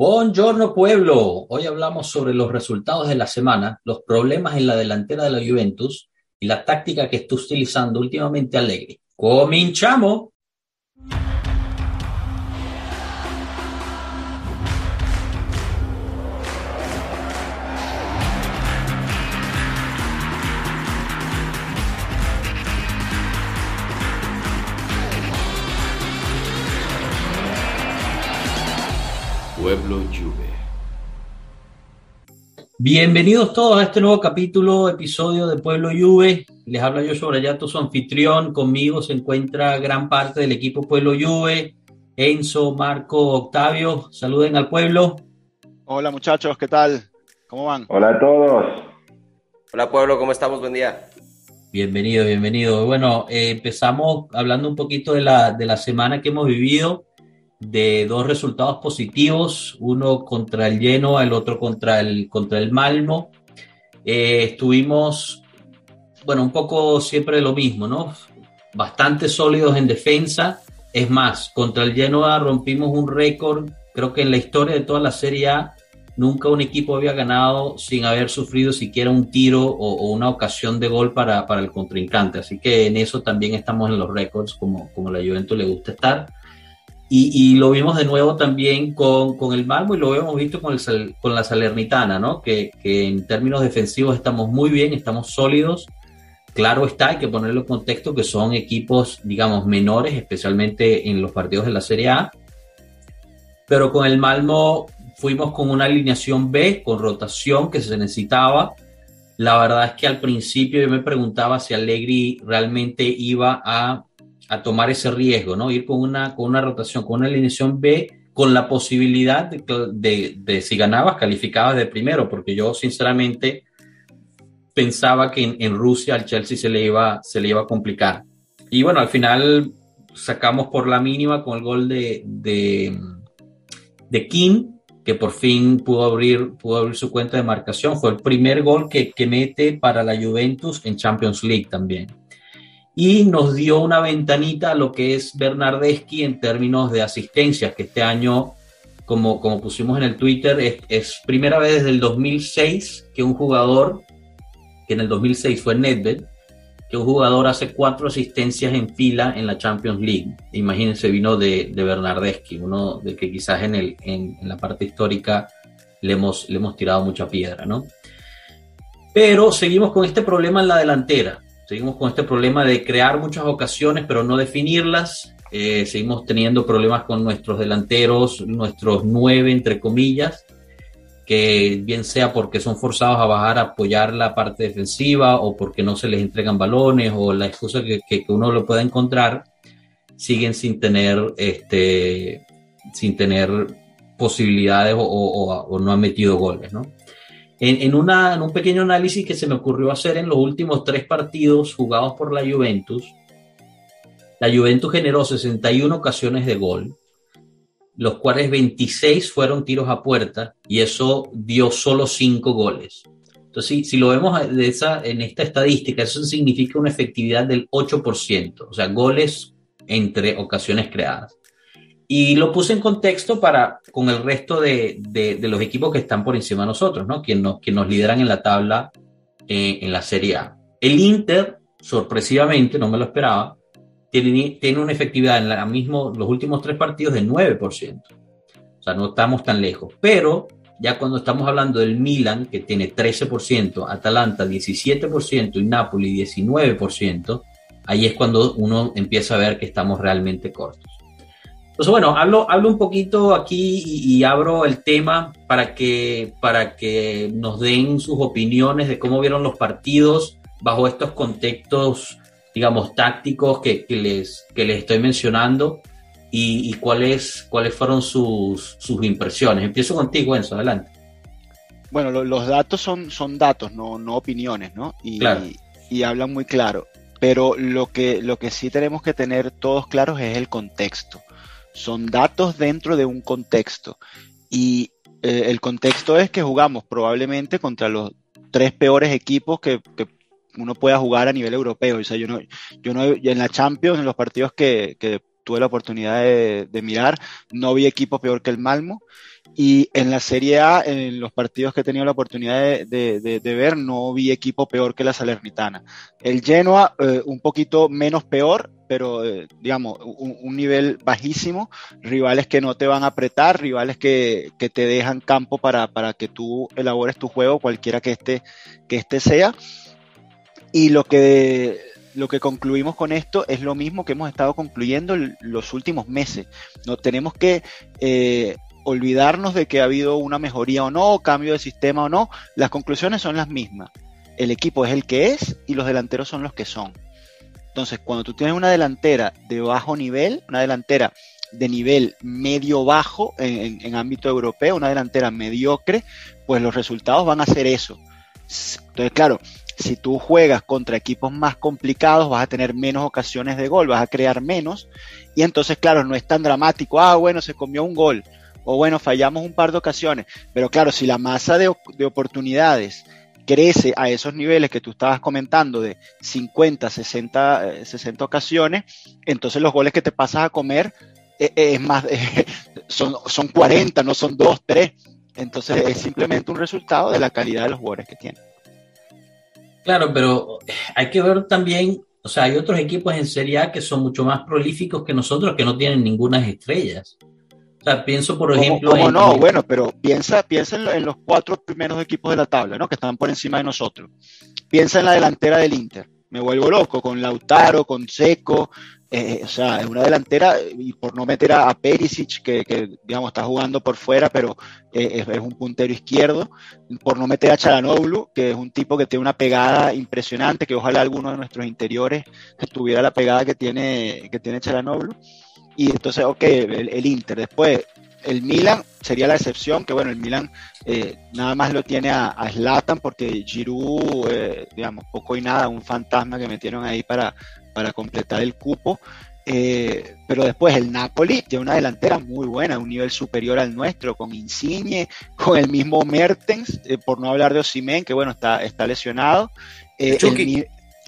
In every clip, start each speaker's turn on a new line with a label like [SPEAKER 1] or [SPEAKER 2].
[SPEAKER 1] Buongiorno pueblo, hoy hablamos sobre los resultados de la semana, los problemas en la delantera de la Juventus y la táctica que está utilizando últimamente Allegri. ¡Cominchamos!
[SPEAKER 2] Pueblo Juve.
[SPEAKER 1] Bienvenidos todos a este nuevo capítulo, episodio de Pueblo Juve. Les habla yo sobre Yato, su anfitrión. Conmigo se encuentra gran parte del equipo Pueblo Juve. Enzo, Marco, Octavio, saluden al pueblo.
[SPEAKER 3] Hola muchachos, ¿qué tal? ¿Cómo van?
[SPEAKER 4] Hola a todos.
[SPEAKER 2] Hola pueblo, ¿cómo estamos? Buen día.
[SPEAKER 1] Bienvenido, bienvenido. Bueno, eh, empezamos hablando un poquito de la, de la semana que hemos vivido de dos resultados positivos, uno contra el Lleno, el otro contra el, contra el Malmo. Eh, estuvimos, bueno, un poco siempre lo mismo, ¿no? Bastante sólidos en defensa. Es más, contra el Genoa rompimos un récord, creo que en la historia de toda la Serie A, nunca un equipo había ganado sin haber sufrido siquiera un tiro o, o una ocasión de gol para, para, el contrincante. Así que en eso también estamos en los récords, como, como la Juventus le gusta estar. Y, y, lo vimos de nuevo también con, con, el Malmo y lo hemos visto con, el, con la Salernitana, ¿no? Que, que, en términos defensivos estamos muy bien, estamos sólidos. Claro está, hay que ponerlo en contexto que son equipos, digamos, menores, especialmente en los partidos de la Serie A. Pero con el Malmo fuimos con una alineación B, con rotación que se necesitaba. La verdad es que al principio yo me preguntaba si Allegri realmente iba a a tomar ese riesgo, ¿no? Ir con una, con una rotación, con una alineación B, con la posibilidad de, de, si ganabas, calificabas de primero, porque yo sinceramente pensaba que en, Rusia al Chelsea se le, iba, se le iba a complicar. Y bueno, al final sacamos por la mínima con el gol de, de, de King, que por fin pudo abrir, pudo abrir su cuenta de marcación. Fue el primer gol que, que mete para la Juventus en Champions League también y nos dio una ventanita a lo que es Bernardeschi en términos de asistencias, que este año, como, como pusimos en el Twitter, es, es, primera vez desde el 2006 que un jugador, que en el 2006 fue Nedved, que un jugador hace cuatro asistencias en fila en la Champions League. Imagínense, vino de, de Bernardeschi, uno de que quizás en, el, en, en la parte histórica le hemos, le hemos tirado mucha piedra, ¿no? Pero seguimos con este problema en la delantera Seguimos con este problema de crear muchas ocasiones, pero no definirlas. Eh, seguimos teniendo problemas con nuestros delanteros, nuestros nueve, entre comillas, que bien sea porque son forzados a bajar a apoyar la parte defensiva o porque no se les entregan balones o la excusa que, que, uno lo pueda encontrar, siguen sin tener, este, sin tener posibilidades o, o, o no han metido goles, ¿no? En, en, una, en, un pequeño análisis que se me ocurrió hacer en los últimos tres partidos jugados por la Juventus, la Juventus generó 61 ocasiones de gol, los cuales 26 fueron tiros a puerta y eso dio solo 5 goles. Entonces, si, si lo vemos de esa, en esta estadística, eso significa una efectividad del 8%, o sea, goles entre ocasiones creadas. Y lo puse en contexto para con el resto de, de, de, los equipos que están por encima de nosotros, ¿no? Quien nos, quien nos lideran en la tabla eh, en la Serie A. El Inter, sorpresivamente, no me lo esperaba, tiene, tiene una efectividad en la mismo, los últimos tres partidos de 9%. O sea, no estamos tan lejos. Pero ya cuando estamos hablando del Milan, que tiene 13%, Atalanta 17% y Napoli 19%, ahí es cuando uno empieza a ver que estamos realmente cortos. Entonces, bueno, hablo, hablo un poquito aquí y, y, abro el tema para que, para que nos den sus opiniones de cómo vieron los partidos bajo estos contextos, digamos, tácticos que, que les, que les estoy mencionando y, y, cuáles, cuáles fueron sus, sus impresiones. Empiezo contigo, Enzo, adelante.
[SPEAKER 3] Bueno, lo, los datos son, son datos, no, no opiniones, ¿no? Y,
[SPEAKER 1] claro.
[SPEAKER 3] y, hablan muy claro. Pero lo que, lo que sí tenemos que tener todos claros es el contexto son datos dentro de un contexto. Y eh, el contexto es que jugamos probablemente contra los tres peores equipos que, que, uno pueda jugar a nivel europeo. O sea, yo no, yo no, en la Champions, en los partidos que, que tuve la oportunidad de, mirar, no vi equipo peor que el Malmo. Y en la Serie A, en los partidos que he tenido la oportunidad de, ver, no vi equipo peor que la Salernitana. El Genoa, eh, un poquito menos peor, pero eh, digamos, un, nivel bajísimo, rivales que no te van a apretar, rivales que, que te dejan campo para, para, que tú elabores tu juego, cualquiera que este, que este sea. Y lo que lo que concluimos con esto es lo mismo que hemos estado concluyendo los últimos meses. No tenemos que eh, olvidarnos de que ha habido una mejoría o no, cambio de sistema o no. Las conclusiones son las mismas. El equipo es el que es y los delanteros son los que son. Entonces, cuando tú tienes una delantera de bajo nivel, una delantera de nivel medio-bajo en, en, ámbito europeo, una delantera mediocre, pues los resultados van a ser eso. Entonces, claro, si tú juegas contra equipos más complicados, vas a tener menos ocasiones de gol, vas a crear menos. Y entonces, claro, no es tan dramático. Ah, bueno, se comió un gol. O bueno, fallamos un par de ocasiones. Pero claro, si la masa de, oportunidades crece a esos niveles que tú estabas comentando de 50, 60, 60 ocasiones, entonces los goles que te pasas a comer eh, eh, es más, son, son 40, no son 2, 3. Entonces es simplemente un resultado de la calidad de los jugadores que tienen.
[SPEAKER 1] Claro, pero hay que ver también, o sea, hay otros equipos en Serie A que son mucho más prolíficos que nosotros, que no tienen ninguna estrellas. O sea, pienso, por ejemplo.
[SPEAKER 3] ¿Cómo, no? Bueno, pero piensa, piensa en, los cuatro primeros equipos de la tabla, ¿no? Que están por encima de nosotros. Piensa en la delantera del Inter. Me vuelvo loco con Lautaro, con Seco, eh, o sea, es una delantera, y por no meter a, Perisic, que, digamos está jugando por fuera, pero eh, es, un puntero izquierdo, por no meter a Charanoglu, que es un tipo que tiene una pegada impresionante, que ojalá alguno de nuestros interiores tuviera la pegada que tiene, que tiene Charanoglu. Y entonces, ok, el, Inter. Después, el Milan sería la excepción, que bueno, el Milan eh, nada más lo tiene a, a Zlatan porque Giroud, digamos, poco y nada, un fantasma que metieron ahí para, para completar el cupo. Eh, pero después el Napoli tiene una delantera muy buena, un nivel superior al nuestro, con Insigne, con el mismo Mertens, eh, por no hablar de Osimen, que bueno, está, está lesionado. Eh,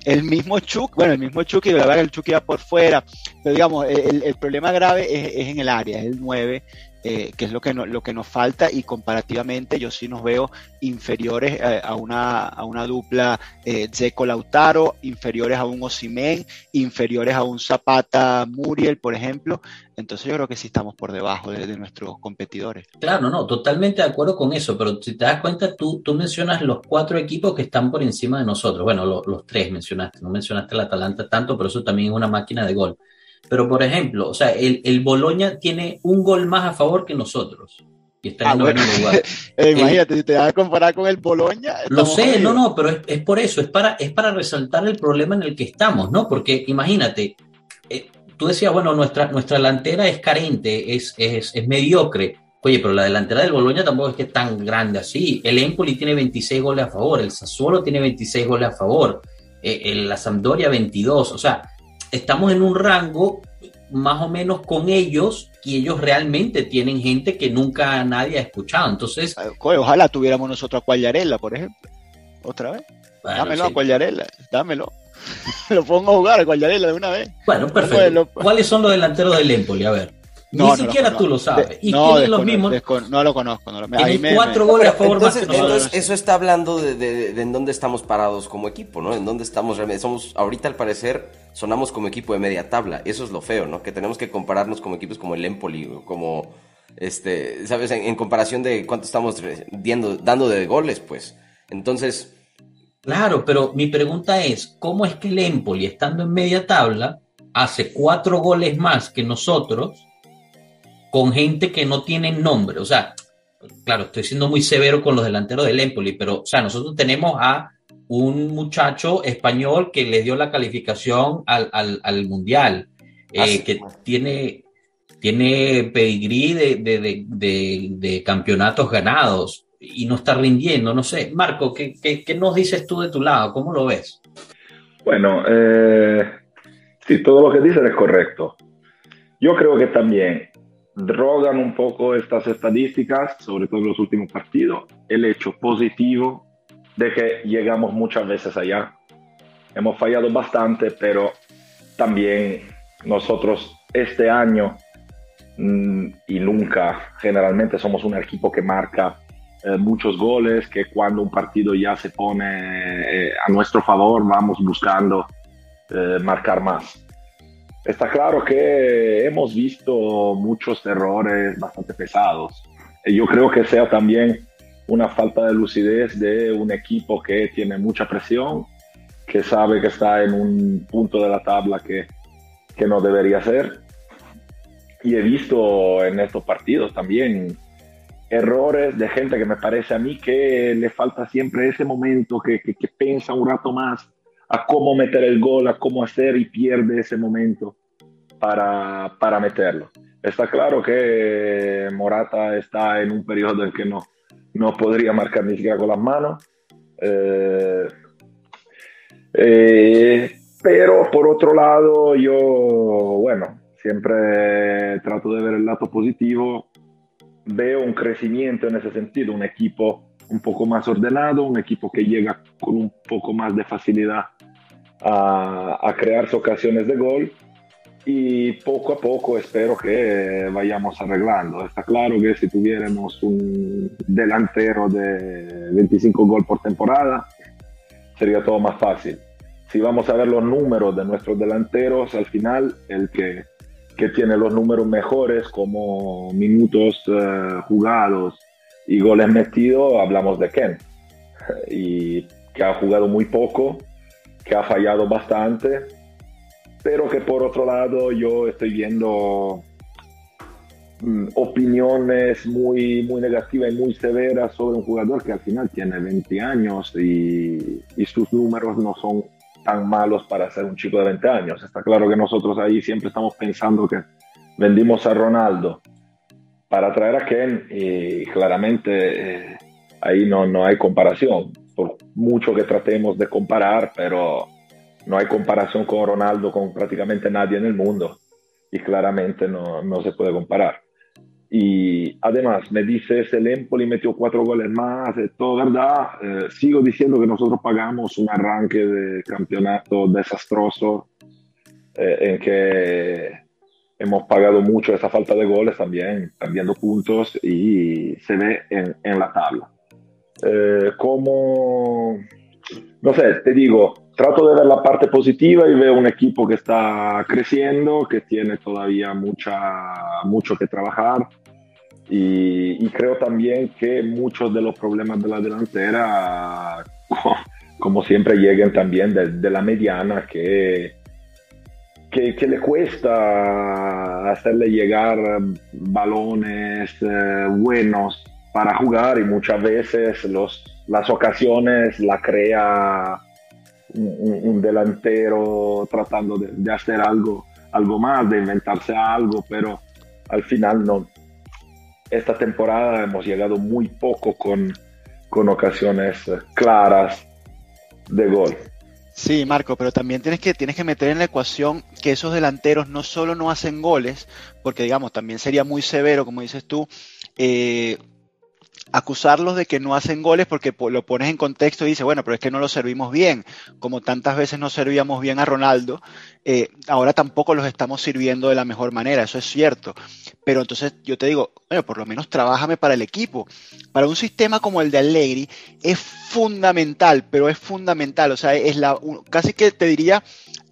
[SPEAKER 3] el, mismo Chuck, bueno, el mismo Chucky, la verdad que el Chucky va por fuera, pero digamos, el, el problema grave es, es, en el área, es el 9, eh, que es lo que, lo que nos falta y comparativamente yo sí nos veo inferiores eh, a, una, a una dupla eh, Zeco Lautaro, inferiores a un Osimen, inferiores a un Zapata Muriel, por ejemplo. Entonces yo creo que sí estamos por debajo de, nuestros competidores.
[SPEAKER 1] Claro, no, totalmente de acuerdo con eso, pero si te das cuenta, tú, tú mencionas los cuatro equipos que están por encima de nosotros. Bueno, los tres mencionaste, no mencionaste el Atalanta tanto, pero eso también es una máquina de gol. Pero, por ejemplo, o sea, el, el Boloña tiene un gol más a favor que nosotros. Y está en ah,
[SPEAKER 3] lugar. Eh, imagínate, si te vas a comparar con el Boloña.
[SPEAKER 1] Lo sé, no, no, pero es, es, por eso, es para, es para resaltar el problema en el que estamos, ¿no? Porque imagínate, eh, tú decías, bueno, nuestra, nuestra delantera es carente, es, es, es mediocre. Oye, pero la delantera del Boloña tampoco es que es tan grande así. El Empoli tiene 26 goles a favor, el Sassuolo tiene 26 goles a favor, eh, el, la Sampdoria 22. O sea, estamos en un rango más o menos con ellos y ellos realmente tienen gente que nunca nadie ha escuchado. Entonces,
[SPEAKER 3] ojalá tuviéramos nosotros a Cuallarela, por ejemplo. Otra vez. dámelo a Cuallarela, dámelo. lo pongo a jugar a Cuallarela de una vez.
[SPEAKER 1] Bueno, perfecto. ¿Cuáles son los delanteros del Empoli? A ver. Ni siquiera tú lo sabes.
[SPEAKER 3] y no, los mismos. no lo conozco. No
[SPEAKER 1] cuatro goles a favor
[SPEAKER 2] entonces, entonces eso está hablando de, de, en dónde estamos parados como equipo, ¿no? En dónde estamos realmente. Somos, ahorita al parecer, sonamos como equipo de media tabla. Eso es lo feo, ¿no? Que tenemos que compararnos como equipos como el Empoli, como, este, ¿sabes? En, comparación de cuánto estamos dando, dando de goles, pues. Entonces.
[SPEAKER 1] Claro, pero mi pregunta es: ¿cómo es que el Empoli, estando en media tabla, hace cuatro goles más que nosotros? Con gente que no tiene nombre. O sea, claro, estoy siendo muy severo con los delanteros del Empoli, pero, o sea, nosotros tenemos a un muchacho español que le dio la calificación al, Mundial, eh, que tiene, tiene pedigrí de, campeonatos ganados y no está rindiendo, no sé. Marco, ¿qué, nos dices tú de tu lado? ¿Cómo lo ves?
[SPEAKER 4] Bueno, eh, sí, todo lo que dices es correcto. Yo creo que también drogan un poco estas estadísticas, sobre todo en los últimos partidos, el hecho positivo de que llegamos muchas veces allá. Hemos fallado bastante, pero también nosotros este año mm, y nunca, generalmente somos un equipo que marca eh, muchos goles, que cuando un partido ya se pone eh, a nuestro favor vamos buscando eh, marcar más. Está claro que hemos visto muchos errores bastante pesados. Y yo creo que sea también una falta de lucidez de un equipo que tiene mucha presión, que sabe que está en un punto de la tabla que, que no debería ser. Y he visto en estos partidos también errores de gente que me parece a mí que le falta siempre ese momento, que, que, piensa un rato más a cómo meter el gol, a cómo hacer y pierde ese momento para, para meterlo. Está claro que Morata está en un periodo en que no, no podría marcar ni siquiera con las manos. Eh, eh, pero por otro lado, yo, bueno, siempre trato de ver el lado positivo veo un crecimiento en ese sentido, un equipo un poco más ordenado, un equipo que llega con un poco más de facilidad a, a crearse ocasiones de gol y poco a poco espero que vayamos arreglando. Está claro que si tuviéramos un delantero de 25 gol por temporada, sería todo más fácil. Si vamos a ver los números de nuestros delanteros, al final el que que tiene los números mejores como minutos eh, jugados y goles metidos, hablamos de Ken. Y que ha jugado muy poco, que ha fallado bastante, pero que por otro lado yo estoy viendo mm, opiniones muy, muy negativas y muy severas sobre un jugador que al final tiene 20 años y, y sus números no son tan malos para ser un chico de 20 años. Está claro que nosotros ahí siempre estamos pensando que vendimos a Ronaldo para traer a Ken y claramente eh, ahí no, no hay comparación. Por mucho que tratemos de comparar, pero no hay comparación con Ronaldo con prácticamente nadie en el mundo y claramente no, no se puede comparar. Y además, me dices, el Empoli metió cuatro goles más, es todo verdad. Eh, sigo diciendo que nosotros pagamos un arranque de campeonato desastroso eh, en que hemos pagado mucho esa falta de goles también, cambiando puntos y se ve en, en la tabla. Eh, como, no sé, te digo, trato de ver la parte positiva y veo un equipo que está creciendo, que tiene todavía mucha, mucho que trabajar y, creo también que muchos de los problemas de la delantera, como siempre, lleguen también de, la mediana, que, que, le cuesta hacerle llegar balones eh, buenos para jugar y muchas veces los, las ocasiones la crea un, delantero tratando de, de, hacer algo, algo más, de inventarse algo, pero al final no, esta temporada hemos llegado muy poco con, con ocasiones claras de gol.
[SPEAKER 3] Sí, Marco, pero también tienes que, tienes que meter en la ecuación que esos delanteros no solo no hacen goles, porque digamos, también sería muy severo, como dices tú, eh, acusarlos de que no hacen goles porque lo pones en contexto y dices, bueno, pero es que no los servimos bien, como tantas veces no servíamos bien a Ronaldo, eh, ahora tampoco los estamos sirviendo de la mejor manera, eso es cierto. Pero entonces yo te digo, bueno, por lo menos trabájame para el equipo. Para un sistema como el de Allegri es fundamental, pero es fundamental, o sea, es la, casi que te diría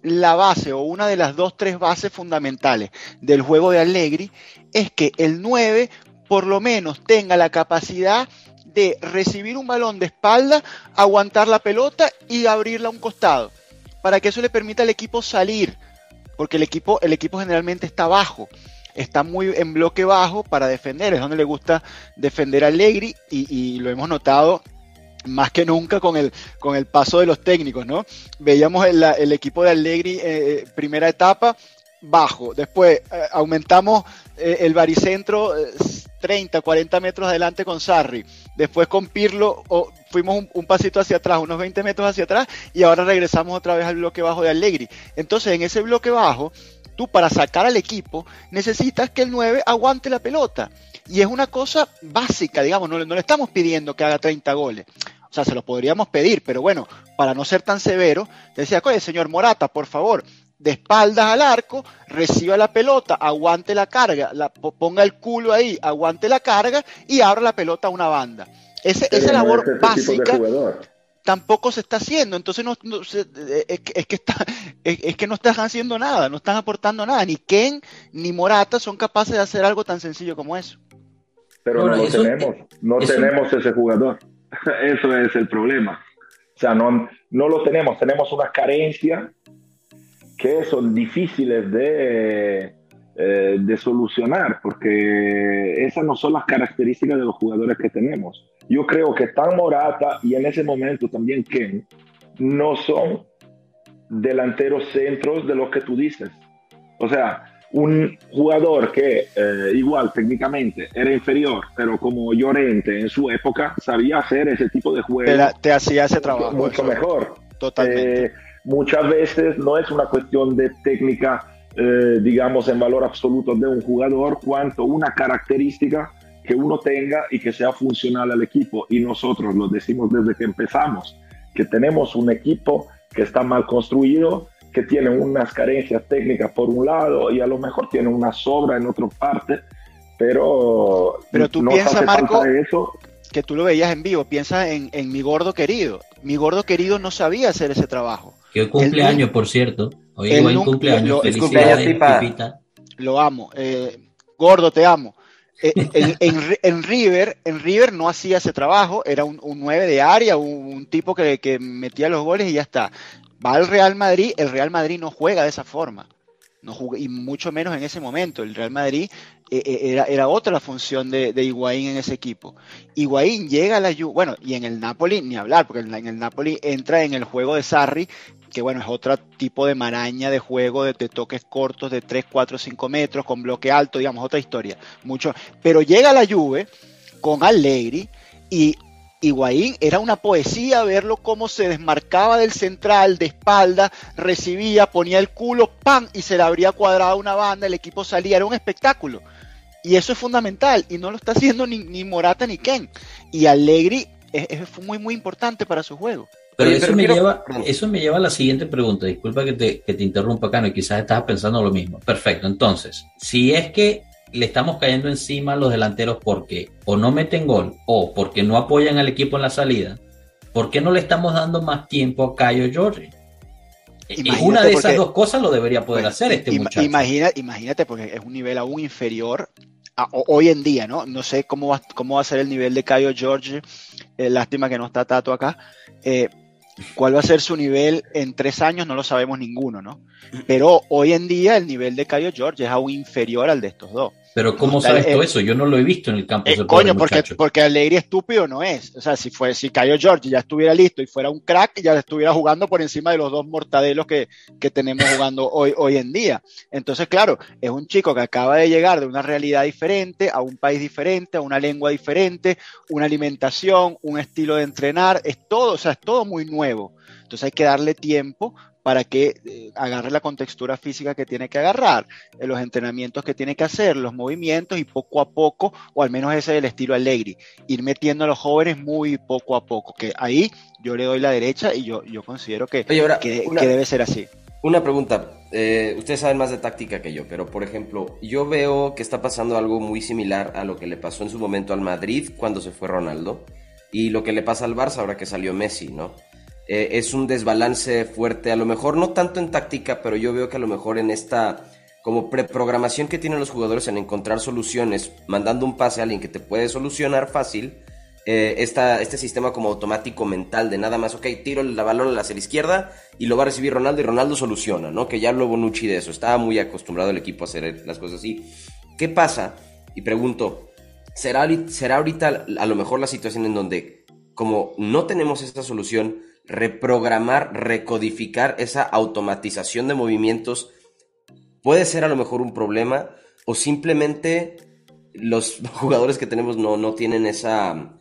[SPEAKER 3] la base o una de las dos, tres bases fundamentales del juego de Allegri es que el 9 por lo menos tenga la capacidad de recibir un balón de espalda, aguantar la pelota y abrirla a un costado, para que eso le permita al equipo salir, porque el equipo, el equipo generalmente está bajo, está muy en bloque bajo para defender, es donde le gusta defender a Allegri y, lo hemos notado más que nunca con el, con el paso de los técnicos, ¿no? Veíamos el, equipo de Allegri eh, eh, primera etapa bajo, después eh, aumentamos el baricentro 30, 40 metros adelante con Sarri. Después con Pirlo fuimos un, pasito hacia atrás, unos 20 metros hacia atrás, y ahora regresamos otra vez al bloque bajo de Allegri. Entonces, en ese bloque bajo, tú para sacar al equipo necesitas que el 9 aguante la pelota. Y es una cosa básica, digamos, no, no le estamos pidiendo que haga 30 goles. O sea, se lo podríamos pedir, pero bueno, para no ser tan severo, decía, oye, señor Morata, por favor, de espaldas al arco, reciba la pelota, aguante la carga, la, ponga el culo ahí, aguante la carga y abra la pelota a una banda. Ese, esa labor básica tampoco se está haciendo. Entonces no, es, que, está, es, que no están haciendo nada, no están aportando nada. Ni Ken ni Morata son capaces de hacer algo tan sencillo como eso.
[SPEAKER 4] Pero no, lo tenemos, no tenemos ese jugador. Eso es el problema. O sea, no, no lo tenemos, tenemos una carencia que son difíciles de, eh, de solucionar, porque esas no son las características de los jugadores que tenemos. Yo creo que tan Morata y en ese momento también Ken no son delanteros centros de lo que tú dices. O sea, un jugador que eh, igual técnicamente era inferior, pero como Llorente en su época sabía hacer ese tipo de juego.
[SPEAKER 3] Te, hacía ese trabajo.
[SPEAKER 4] Mucho, mejor.
[SPEAKER 3] Totalmente.
[SPEAKER 4] Eh, muchas veces no es una cuestión de técnica, eh, digamos, en valor absoluto de un jugador, cuanto una característica que uno tenga y que sea funcional al equipo. Y nosotros lo decimos desde que empezamos, que tenemos un equipo que está mal construido, que tiene unas carencias técnicas por un lado y a lo mejor tiene una sobra en otra parte, pero,
[SPEAKER 3] pero tú piensas, Marco, eso. que tú lo veías en vivo, piensa en, mi gordo querido. Mi gordo querido no sabía hacer ese trabajo.
[SPEAKER 1] Que cumpleaños, por cierto. Hoy es cumpleaños. Lo, Felicidades,
[SPEAKER 3] Lo amo. Eh, gordo, te amo. Eh, en, River, en River no hacía ese trabajo, era un, un 9 de área, un, tipo que, que, metía los goles y ya está va al Real Madrid, el Real Madrid no juega de esa forma. No y mucho menos en ese momento. El Real Madrid eh, eh, era, era, otra la función de, de, Higuaín en ese equipo. Higuaín llega a la Juve, bueno, y en el Napoli ni hablar, porque en, el Napoli entra en el juego de Sarri, que bueno, es otro tipo de maraña de juego, de, de, toques cortos de 3, 4, 5 metros, con bloque alto, digamos, otra historia. Mucho, pero llega a la Juve con Allegri y Higuaín era una poesía verlo cómo se desmarcaba del central de espalda, recibía, ponía el culo, ¡pam! y se le abría cuadrada una banda, el equipo salía, era un espectáculo. Y eso es fundamental, y no lo está haciendo ni, Morata ni Ken. Y Allegri es, muy, muy importante para su juego.
[SPEAKER 1] Pero, eso, me lleva, eso me lleva a la siguiente pregunta. Disculpa que te, que te interrumpa, Cano, y quizás estabas pensando lo mismo. Perfecto. Entonces, si es que le estamos cayendo encima a los delanteros porque o no meten gol o porque no apoyan al equipo en la salida, ¿por qué no le estamos dando más tiempo a Cayo George? Y una de esas dos cosas lo debería poder hacer este muchacho.
[SPEAKER 3] imagínate, porque es un nivel aún inferior a, hoy en día, ¿no? No sé cómo va, cómo va a ser el nivel de Cayo George. Eh, lástima que no está Tato acá. Eh, ¿Cuál va a ser su nivel en tres años? No lo sabemos ninguno, ¿no? Pero hoy en día el nivel de Cayo George es aún inferior al de estos dos.
[SPEAKER 1] Pero ¿cómo sabes todo eso? Yo no lo he visto en el campo.
[SPEAKER 3] Eh, coño, porque, porque Alegría estúpido no es. O sea, si fue, si Cayo George ya estuviera listo y fuera un crack, ya estuviera jugando por encima de los dos mortadelos que, que tenemos jugando hoy, hoy en día. Entonces, claro, es un chico que acaba de llegar de una realidad diferente, a un país diferente, a una lengua diferente, una alimentación, un estilo de entrenar, es todo, o sea, es todo muy nuevo. Entonces hay que darle tiempo para que eh, agarre la contextura física que tiene que agarrar, eh, los entrenamientos que tiene que hacer, los movimientos y poco a poco, o al menos ese es el estilo Allegri, ir metiendo a los jóvenes muy poco a poco, que ahí yo le doy la derecha y yo, yo considero que, que, debe ser así.
[SPEAKER 2] Una pregunta, eh, ustedes saben más de táctica que yo, pero por ejemplo, yo veo que está pasando algo muy similar a lo que le pasó en su momento al Madrid cuando se fue Ronaldo y lo que le pasa al Barça ahora que salió Messi, ¿no? Eh, es un desbalance fuerte, a lo mejor no tanto en táctica, pero yo veo que a lo mejor en esta como preprogramación que tienen los jugadores en encontrar soluciones, mandando un pase a alguien que te puede solucionar fácil, eh, este sistema como automático mental de nada más, ok, tiro la balón hacia la izquierda y lo va a recibir Ronaldo y Ronaldo soluciona, ¿no? Que ya habló Bonucci de eso, estaba muy acostumbrado el equipo a hacer las cosas así. ¿Qué pasa? Y pregunto, ¿será, será ahorita a lo mejor la situación en donde como no tenemos esta solución, reprogramar, recodificar esa automatización de movimientos puede ser a lo mejor un problema o simplemente los jugadores que tenemos no, no tienen esa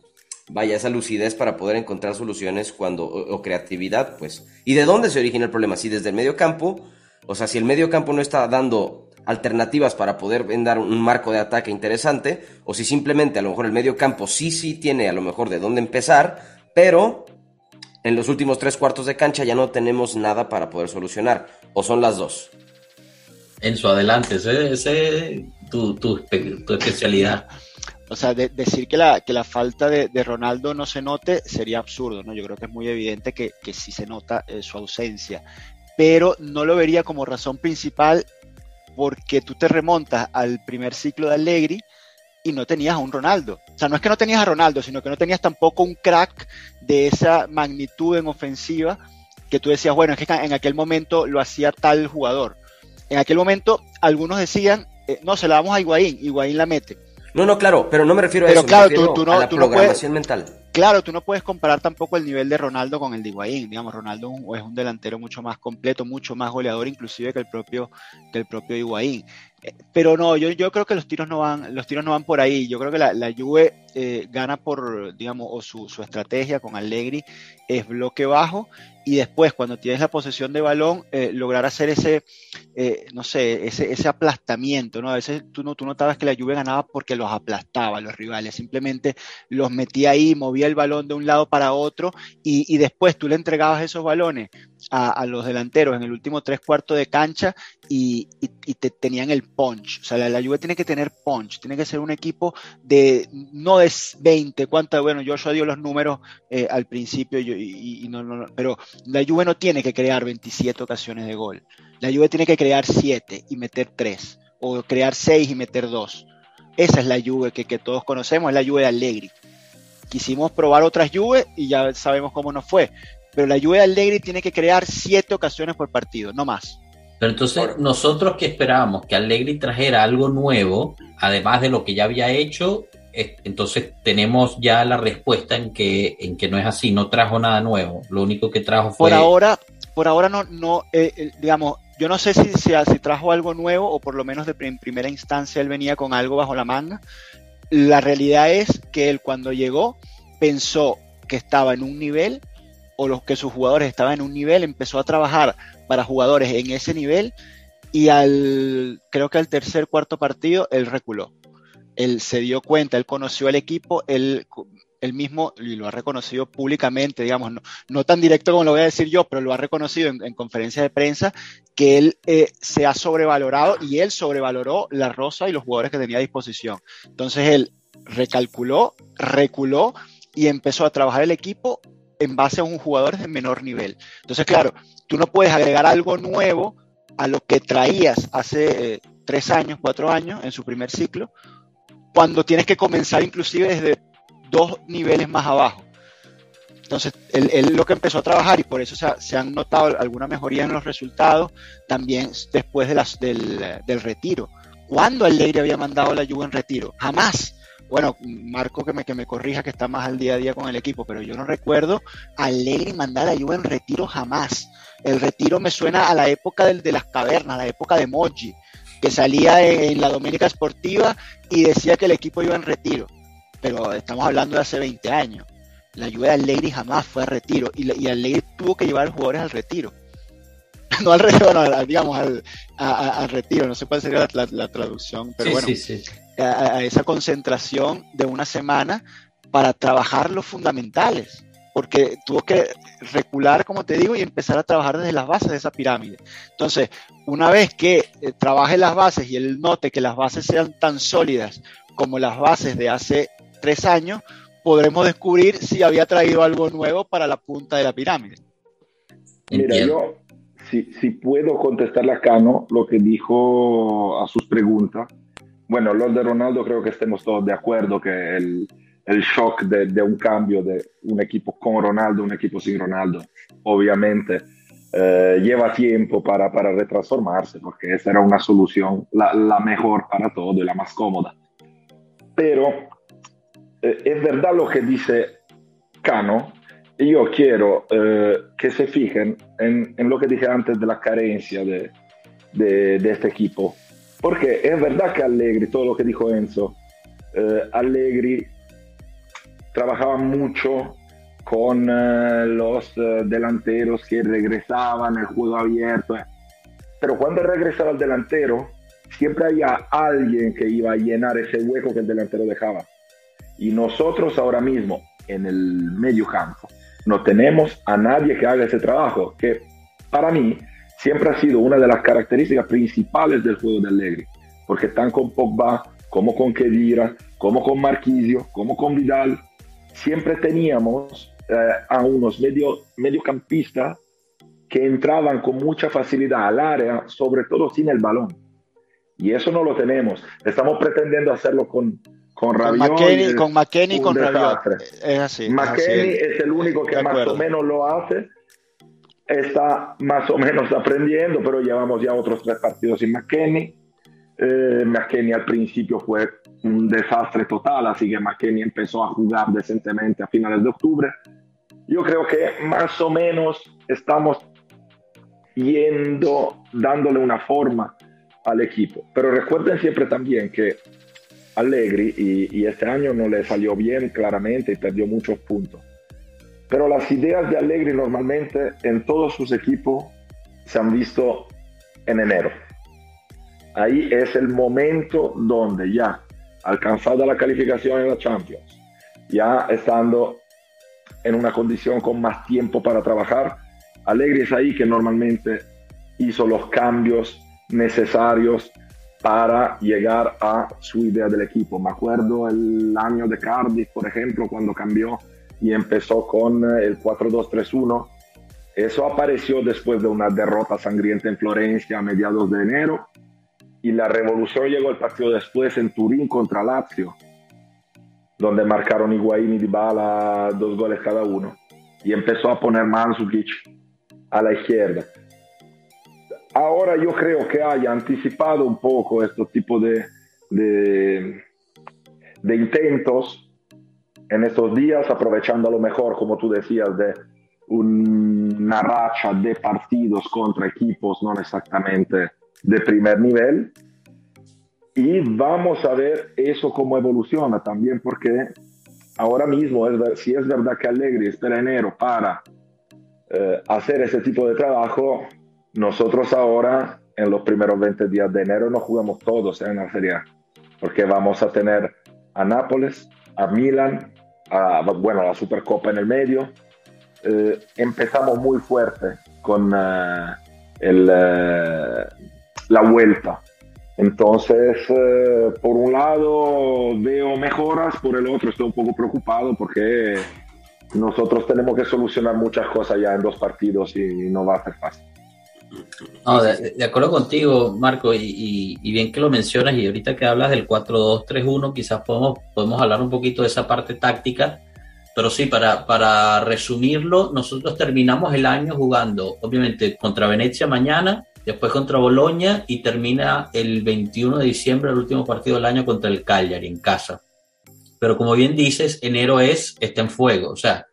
[SPEAKER 2] vaya esa lucidez para poder encontrar soluciones cuando o, creatividad pues. Y de dónde se origina el problema si desde el medio campo o sea si el medio campo no está dando alternativas para poder dar un marco de ataque interesante o si simplemente a lo mejor el medio campo sí sí tiene a lo mejor de dónde empezar pero en los últimos tres cuartos de cancha ya no tenemos nada para poder solucionar. ¿O son las dos?
[SPEAKER 1] En su adelante, ese es tu, tu, especialidad.
[SPEAKER 3] O sea, decir que la, que la falta de, Ronaldo no se note sería absurdo, ¿no? Yo creo que es muy evidente que, que sí se nota eh, su ausencia, pero no lo vería como razón principal porque tú te remontas al primer ciclo de Allegri y no tenías a un Ronaldo. O sea, no es que no tenías a Ronaldo, sino que no tenías tampoco un crack de esa magnitud en ofensiva que tú decías, bueno, es que en aquel momento lo hacía tal jugador. En aquel momento algunos decían, eh, no, se la damos a Higuaín, Higuaín la mete.
[SPEAKER 2] No, no, claro, pero no me refiero a
[SPEAKER 3] pero
[SPEAKER 2] eso.
[SPEAKER 3] Claro, tú, no,
[SPEAKER 2] a la programación mental.
[SPEAKER 3] Claro, tú no puedes comparar tampoco el nivel de Ronaldo con el de Higuaín. Digamos, Ronaldo es un delantero mucho más completo, mucho más goleador, inclusive que el propio, que el propio. Eh, pero no, yo, yo creo que los tiros no van, los tiros no van por ahí. Yo creo que la, la Juve eh, gana por, digamos, o su, su, estrategia con Allegri es bloque bajo y después cuando tienes la posesión de balón eh, lograr hacer ese, no sé, ese, ese aplastamiento, ¿no? A veces tú, no, tú notabas que la Juve ganaba porque los aplastaba a los rivales, simplemente los metía ahí, movía el balón de un lado para otro y, después tú le entregabas esos balones a, los delanteros en el último tres cuartos de cancha y, te tenían el punch. O sea, la, la, Juve tiene que tener punch, tiene que ser un equipo de no de 20, cuánta, bueno, yo dio los números eh, al principio, y, no, no, pero la Juve no tiene que crear 27 ocasiones de gol. La Juve tiene que crear 7 y meter 3, o crear 6 y meter 2. Esa es la Juve que, que todos conocemos, es la Juve de Allegri. Quisimos probar otras Juve y ya sabemos cómo nos fue. Pero la Juve de Allegri tiene que crear 7 ocasiones por partido, no más.
[SPEAKER 1] Pero entonces, nosotros que esperábamos que Allegri trajera algo nuevo, además de lo que ya había hecho, entonces tenemos ya la respuesta en que, en que no es así, no trajo nada nuevo. Lo único que trajo fue.
[SPEAKER 3] Por ahora, por ahora no, no eh, eh, digamos, yo no sé si, si, si, trajo algo nuevo o por lo menos de en primera instancia él venía con algo bajo la manga. La realidad es que él cuando llegó pensó que estaba en un nivel o los que sus jugadores estaban en un nivel, empezó a trabajar para jugadores en ese nivel y al, creo que al tercer, cuarto partido, él reculó. Él se dio cuenta, él conoció al equipo, él, él mismo, y lo ha reconocido públicamente, digamos, no, no, tan directo como lo voy a decir yo, pero lo ha reconocido en, en conferencias de prensa, que él eh, se ha sobrevalorado y él sobrevaloró la Rosa y los jugadores que tenía a disposición. Entonces él recalculó, reculó y empezó a trabajar el equipo en base a un jugador de menor nivel. Entonces, claro, tú no puedes agregar algo nuevo a lo que traías hace eh, tres años, cuatro años en su primer ciclo, cuando tienes que comenzar inclusive desde dos niveles más abajo. Entonces, él, lo que empezó a trabajar y por eso se, se, han notado alguna mejoría en los resultados también después de las, del, del retiro. ¿Cuándo Allegri había mandado la Juve en retiro? Jamás bueno, Marco que me, que me corrija que está más al día a día con el equipo, pero yo no recuerdo a mandar a Juve en retiro jamás. El retiro me suena a la época del, de las cavernas, la época de Moji, que salía en la Doménica Esportiva y decía que el equipo iba en retiro. Pero estamos hablando de hace 20 años. La Juve de Allegri jamás fue a retiro y, y Allegri tuvo que llevar a los jugadores al retiro. no al retiro, no, digamos al, a, al, retiro, no sé cuál sería la, la, la traducción, pero
[SPEAKER 1] sí,
[SPEAKER 3] bueno,
[SPEAKER 1] sí, sí.
[SPEAKER 3] A, a, esa concentración de una semana para trabajar los fundamentales, porque tuvo que recular, como te digo, y empezar a trabajar desde las bases de esa pirámide. Entonces, una vez que eh, trabaje las bases y él note que las bases sean tan sólidas como las bases de hace tres años, podremos descubrir si había traído algo nuevo para la punta de la pirámide.
[SPEAKER 4] Mira, yo, si, si, puedo contestarle a Cano lo que dijo a sus preguntas. Bueno, los de Ronaldo creo que estemos todos de acuerdo que el, el shock de, de, un cambio de un equipo con Ronaldo, un equipo sin Ronaldo, obviamente eh, lleva tiempo para, para retransformarse porque esa era una solución la, la mejor para todo y la más cómoda. Pero eh, es verdad lo que dice Cano, yo quiero eh, que se fijen en, lo que dije antes de la carencia de, de, este equipo. Porque es verdad que Allegri, todo lo que dijo Enzo, eh, Allegri trabajaba mucho con eh, los delanteros que regresaban, el juego abierto. Pero cuando regresaba el delantero, siempre había alguien que iba a llenar ese hueco que el delantero dejaba. Y nosotros ahora mismo, en el medio campo, no tenemos a nadie que haga ese trabajo, que para mí siempre ha sido una de las características principales del juego de Allegri, porque tan con Pogba, como con Kedira, como con Marquisio, como con Vidal, siempre teníamos eh, a unos medio, mediocampistas que entraban con mucha facilidad al área, sobre todo sin el balón. Y eso no lo tenemos. Estamos pretendiendo hacerlo con, con Rabiot.
[SPEAKER 3] Con McKenny y con Rabiot.
[SPEAKER 4] Es así. McKenny es, el único que más o menos lo hace. Está más o menos aprendiendo, pero llevamos ya otros tres partidos sin McKenny. Eh, McKenny al principio fue un desastre total, así que McKenny empezó a jugar decentemente a finales de octubre. Yo creo que más o menos estamos yendo, dándole una forma al equipo. Pero recuerden siempre también que Allegri, y, este año no le salió bien claramente y perdió muchos puntos. Pero las ideas de Allegri normalmente en todos sus equipos se han visto en enero. Ahí es el momento donde ya, alcanzada la calificación en la Champions, ya estando en una condición con más tiempo para trabajar, Allegri es ahí que normalmente hizo los cambios necesarios para llegar a su idea del equipo. Me acuerdo el año de Cardiff, por ejemplo, cuando cambió y empezó con eh, el 4-2-3-1. Eso apareció después de una derrota sangrienta en Florencia a mediados de enero y la revolución llegó el partido después en Turín contra Lazio, donde marcaron Higuaín y Dybala dos goles cada uno y empezó a poner Mandzukic a la izquierda ahora yo creo que haya anticipado un poco este tipo de, de, intentos en estos días, aprovechando a lo mejor, como tú decías, de una racha de partidos contra equipos no exactamente de primer nivel. Y vamos a ver eso cómo evoluciona también, porque ahora mismo, es, si es verdad que Allegri espera enero para eh, hacer ese tipo de trabajo, nosotros ahora, en los primeros 20 días de enero, no jugamos todos en la Serie porque vamos a tener a Nápoles, a Milan, a, bueno, la Supercopa en el medio. Eh, empezamos muy fuerte con eh, eh, la vuelta. Entonces, por un lado veo mejoras, por el otro estoy un poco preocupado porque nosotros tenemos que solucionar muchas cosas ya en dos partidos y no va a ser fácil.
[SPEAKER 1] No, de, acuerdo contigo, Marco, y, bien que lo mencionas, y ahorita que hablas del 4-2-3-1, quizás podemos, podemos hablar un poquito de esa parte táctica, pero sí, para, para resumirlo, nosotros terminamos el año jugando, obviamente, contra Venecia mañana, después contra Boloña, y termina el 21 de diciembre, el último partido del año, contra el Cagliari, en casa. Pero como bien dices, enero es, está en fuego, o sea,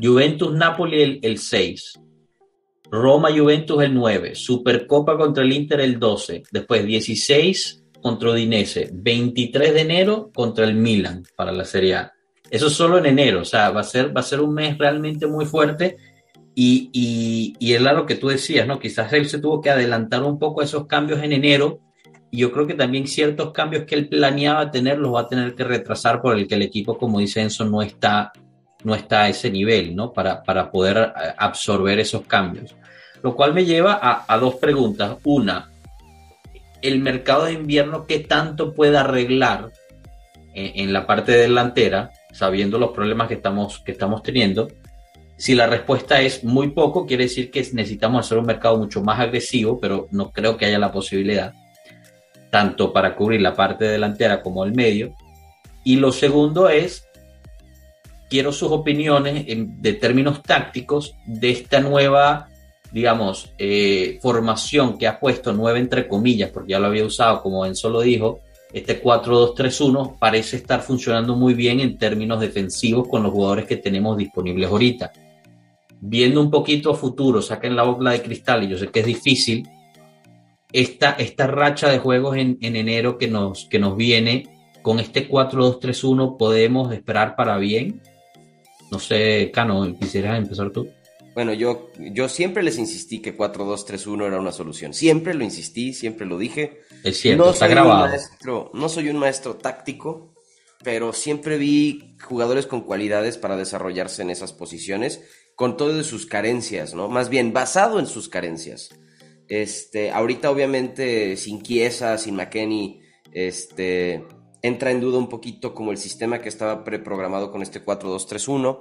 [SPEAKER 1] Juventus-Napoli el, el 6, Roma Juventus el 9, Supercopa contra el Inter el 12, después 16 contra Udinese, 23 de enero contra el Milan para la Serie A. Eso solo en enero, o sea, va a ser, va a ser un mes realmente muy fuerte y, y, y es lo que tú decías, ¿no? Quizás él se tuvo que adelantar un poco esos cambios en enero y yo creo que también ciertos cambios que él planeaba tener los va a tener que retrasar por el que el equipo, como dice Enzo, no está no está a ese nivel, ¿no? Para, para poder eh, absorber esos cambios. Lo cual me lleva a, dos preguntas. Una, el mercado de invierno, ¿qué tanto puede arreglar en, la parte delantera, sabiendo los problemas que estamos, que estamos teniendo? Si la respuesta es muy poco, quiere decir que necesitamos hacer un mercado mucho más agresivo, pero no creo que haya la posibilidad, tanto para cubrir la parte delantera como el medio. Y lo segundo es quiero sus opiniones en, de términos tácticos de esta nueva, digamos, eh, formación que ha puesto nueva entre comillas, porque ya lo había usado, como Enzo lo dijo, este 4-2-3-1 parece estar funcionando muy bien en términos defensivos con los jugadores que tenemos disponibles ahorita. Viendo un poquito a futuro, saquen la bola de cristal y yo sé que es difícil, esta, esta racha de juegos en, en enero que nos, que nos viene con este 4-2-3-1 podemos esperar para bien no sé, Cano, ¿quisieras empezar tú?
[SPEAKER 2] Bueno, yo, yo siempre les insistí que 4-2-3-1 era una solución. Siempre lo insistí, siempre lo dije.
[SPEAKER 1] Es cierto, está grabado.
[SPEAKER 2] no soy un maestro táctico, pero siempre vi jugadores con cualidades para desarrollarse en esas posiciones, con todas sus carencias, ¿no? Más bien basado en sus carencias. Este, ahorita obviamente sin Chiesa, sin McKenny, este, entra en duda un poquito como el sistema que estaba preprogramado con este 4-2-3-1.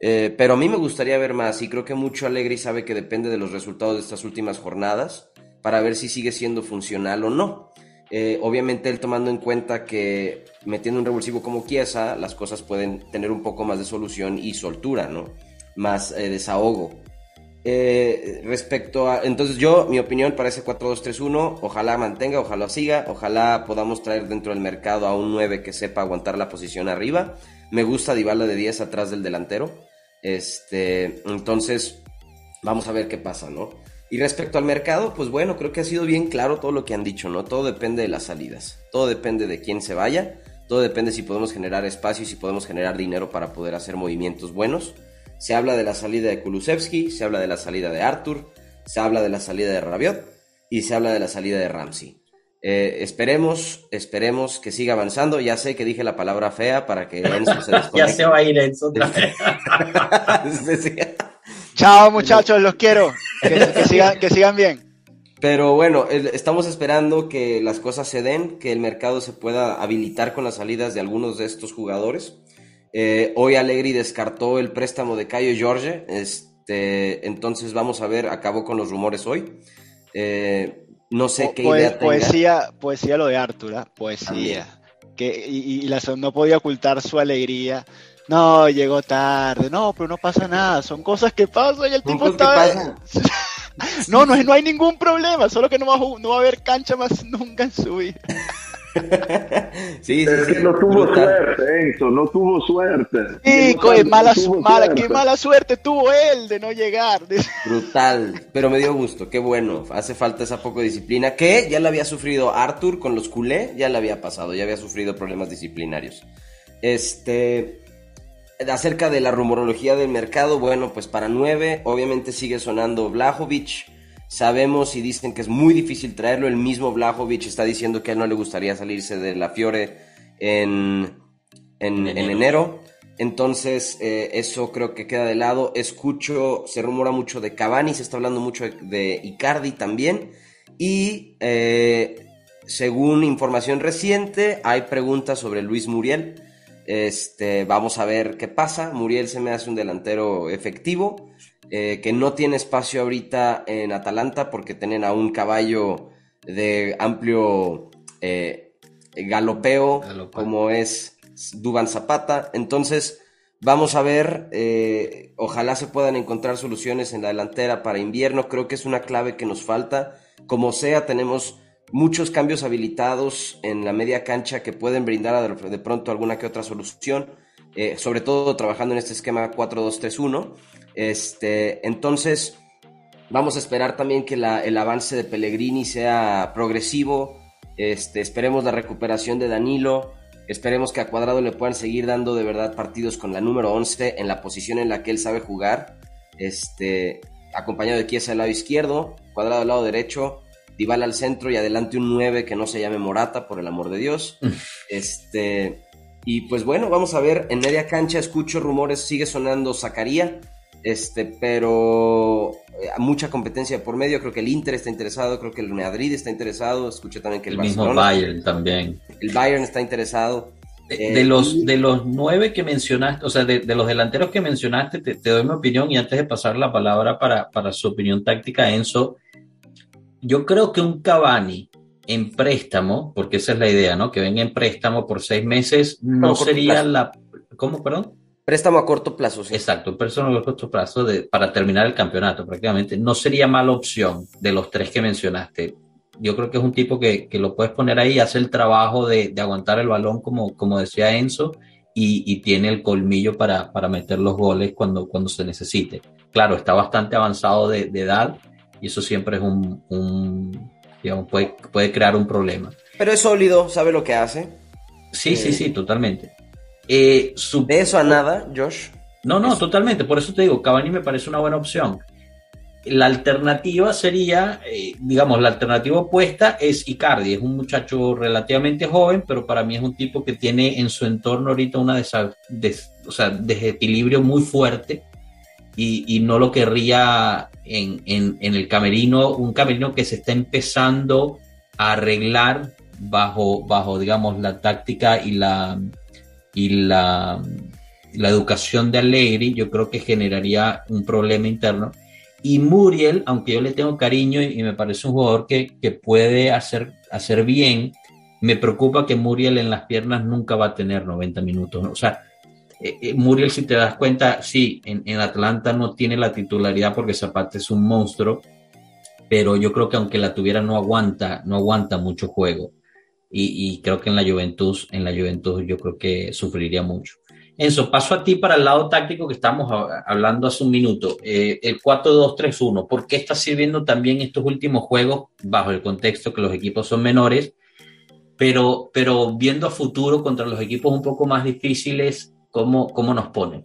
[SPEAKER 2] Eh, pero a mí me gustaría ver más y creo que mucho Alegri sabe que depende de los resultados de estas últimas jornadas para ver si sigue siendo funcional o no. Eh, obviamente él tomando en cuenta que metiendo un revulsivo como Chiesa, las cosas pueden tener un poco más de solución y soltura, ¿no? Más eh, desahogo. Respecto a... Entonces yo, mi opinión para ese 4-2-3-1, ojalá mantenga, ojalá siga, ojalá podamos traer dentro del mercado a un 9 que sepa aguantar la posición arriba. Me gusta Dybala de 10 atrás del delantero. Este, entonces, vamos a ver qué pasa, ¿no? Y respecto al mercado, pues bueno, creo que ha sido bien claro todo lo que han dicho, ¿no? Todo depende de las salidas, todo depende de quién se vaya, todo depende si podemos generar espacio y si podemos generar dinero para poder hacer movimientos buenos. Se habla de la salida de Kulusevski, se habla de la salida de Arthur, se habla de la salida de Rabiot y se habla de la salida de Ramsey. Eh, esperemos, esperemos que siga avanzando. Ya sé que dije la palabra fea para que Enzo se
[SPEAKER 1] Ya se va a ir Enzo otra vez.
[SPEAKER 3] Chao muchachos, los quiero. Que, sigan, que sigan bien.
[SPEAKER 2] Pero bueno, estamos esperando que las cosas se den, que el mercado se pueda habilitar con las salidas de algunos de estos jugadores. Eh, hoy Allegri descartó el préstamo de Cayo Jorge, este, entonces vamos a ver, acabó con los rumores hoy. Eh, no sé qué idea
[SPEAKER 3] Poesía, poesía lo de Arthur, ¿ah? poesía. Que, y, la, no podía ocultar su alegría. No, llegó tarde. No, pero no pasa nada. Son cosas que pasan y el tipo está. no, no, no hay ningún problema. Solo que no va, no va a haber cancha más nunca en su vida.
[SPEAKER 4] sí, sí, que no tuvo suerte, Enzo, no tuvo suerte.
[SPEAKER 3] Sí, mala, mala, qué mala suerte tuvo él de no llegar.
[SPEAKER 2] Brutal, pero me dio gusto, qué bueno. Hace falta esa poco disciplina que ya la había sufrido Arthur con los culé, ya la había pasado, ya había sufrido problemas disciplinarios. Este, acerca de la rumorología del mercado, bueno, pues para nueve, obviamente sigue sonando Blajovic Sabemos y dicen que es muy difícil traerlo. El mismo Vlahovic está diciendo que a él no le gustaría salirse de la Fiore en, en, enero. Entonces, eh, eso creo que queda de lado. Escucho, se rumora mucho de Cavani, se está hablando mucho de, Icardi también. Y eh, según información reciente, hay preguntas sobre Luis Muriel. Este, vamos a ver qué pasa. Muriel se me hace un delantero efectivo. Eh, que no tiene espacio ahorita en Atalanta porque tienen a un caballo de amplio eh, galopeo, como es Duban Zapata. Entonces, vamos a ver, eh, ojalá se puedan encontrar soluciones en la delantera para invierno. Creo que es una clave que nos falta. Como sea, tenemos muchos cambios habilitados en la media cancha que pueden brindar de pronto alguna que otra solución, sobre todo trabajando en este esquema 4-2-3-1. Este, entonces, vamos a esperar también que el avance de Pellegrini sea progresivo. Este, esperemos la recuperación de Danilo. Esperemos que a Cuadrado le puedan seguir dando de verdad partidos con la número 11 en la posición en la que él sabe jugar. Este, acompañado de Chiesa al lado izquierdo, Cuadrado al lado derecho, Dybala al centro y adelante un 9 que no se llame Morata, por el amor de Dios. este, y pues bueno, vamos a ver, en media cancha escucho rumores, sigue sonando Zacaría, este, pero eh, mucha competencia por medio. Creo que el Inter está interesado, creo que el Madrid está interesado. Escuché también que el,
[SPEAKER 1] el mismo Bayern también.
[SPEAKER 2] El Bayern está interesado.
[SPEAKER 1] De, eh, los, de los nueve que mencionaste, o sea, de, los delanteros que mencionaste, te, doy mi opinión y antes de pasar la palabra para, para su opinión táctica, Enzo, yo creo que un Cavani en préstamo, porque esa es la idea, ¿no? Que venga en préstamo por seis meses, no, sería la... ¿Cómo, perdón?
[SPEAKER 2] Préstamo a corto plazo, sí.
[SPEAKER 1] Exacto, préstamo a corto plazo de, para terminar el campeonato prácticamente. No sería mala opción de los tres que mencionaste. Yo creo que es un tipo que, que lo puedes poner ahí, hace el trabajo de, de, aguantar el balón, como, como decía Enzo, y, y tiene el colmillo para, para, meter los goles cuando, cuando se necesite. Claro, está bastante avanzado de, de edad y eso siempre es un, un digamos, puede, puede crear un problema.
[SPEAKER 2] Pero es sólido, sabe lo que hace.
[SPEAKER 1] Sí, sí, sí, totalmente. Eh,
[SPEAKER 2] ¿De eso a nada, Josh?
[SPEAKER 1] No, no, totalmente. Por eso te digo, Cavani me parece una buena opción. la alternativa sería, eh, digamos, la alternativa opuesta es Icardi. Es un muchacho relativamente joven, pero para mí es un tipo que tiene en su entorno ahorita una desequilibrio muy fuerte y, no lo querría en, el camerino, un camerino que se está empezando a arreglar bajo, bajo digamos, la táctica y la, y la, la educación de Allegri, yo creo que generaría un problema interno y Muriel, aunque yo le tengo cariño y, me parece un jugador que, puede hacer, hacer bien, me preocupa que Muriel en las piernas nunca va a tener 90 minutos. O sea, eh, eh, Muriel, si te das cuenta, sí, en, Atlanta no tiene la titularidad porque Zapata es un monstruo, pero yo creo que aunque la tuviera no aguanta, no aguanta mucho juego. Y, y creo que en la Juventus, en la Juventus yo creo que sufriría mucho. Enzo, paso a ti para el lado táctico que estamos hablando hace un minuto. Eh, el 4-2-3-1, ¿por qué está sirviendo también estos últimos juegos bajo el contexto que los equipos son menores? Pero, pero viendo a futuro contra los equipos un poco más difíciles, ¿cómo, cómo nos ponen?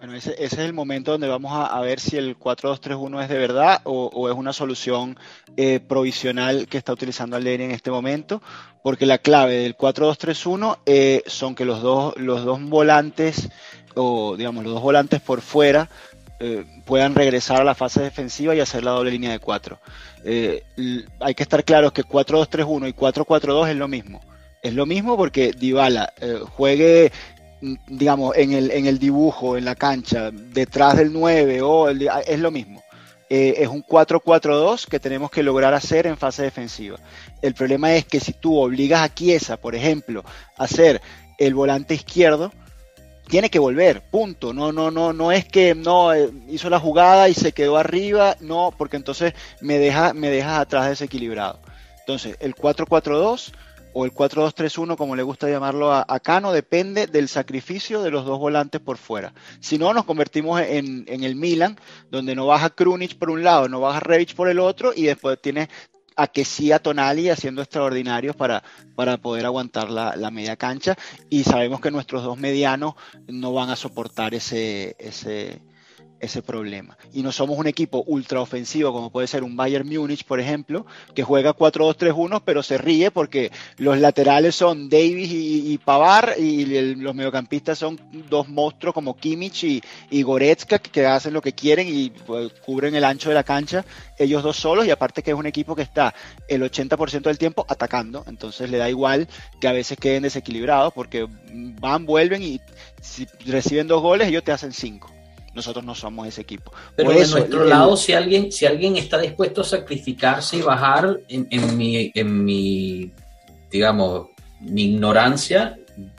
[SPEAKER 3] Bueno, ese, es el momento donde vamos a, ver si el 4-2-3-1 es de verdad o, es una solución eh, provisional que está utilizando Allegri en este momento, porque la clave del 4-2-3-1 eh, son que los dos, los dos volantes, o digamos, los dos volantes por fuera, eh, puedan regresar a la fase defensiva y hacer la doble línea de 4. hay que estar claros que 4-2-3-1 y 4-4-2 es lo mismo. Es lo mismo porque Dybala juegue digamos, en el, en el dibujo, en la cancha, detrás del 9, o es lo mismo. Eh, es un 4-4-2 que tenemos que lograr hacer en fase defensiva. El problema es que si tú obligas a Chiesa, por ejemplo, a ser el volante izquierdo, tiene que volver, punto. No, no, no, no es que no eh, hizo la jugada y se quedó arriba, no, porque entonces me deja, me dejas atrás desequilibrado. Entonces, el 4-4-2 o el 4-2-3-1, como le gusta llamarlo a, Cano, depende del sacrificio de los dos volantes por fuera. Si no, nos convertimos en, el Milan, donde no baja Krunic por un lado, no baja Revic por el otro, y después tiene a que sí a Tonali haciendo extraordinarios para, para poder aguantar la, la, media cancha. Y sabemos que nuestros dos medianos no van a soportar ese, ese, ese problema. Y no somos un equipo ultra ofensivo como puede ser un Bayern Múnich, por ejemplo, que juega 4-2-3-1, pero se ríe porque los laterales son Davis y, Pavar y los mediocampistas son dos monstruos como Kimmich y, Goretzka que hacen lo que quieren y pues, cubren el ancho de la cancha ellos dos solos y aparte que es un equipo que está el 80% del tiempo atacando, entonces le da igual que a veces queden desequilibrados porque van, vuelven y si reciben dos goles ellos te hacen cinco. Nosotros no somos ese equipo.
[SPEAKER 1] Pero de nuestro lado, si alguien, si alguien está dispuesto a sacrificarse y bajar en, mi, en mi, digamos, mi ignorancia,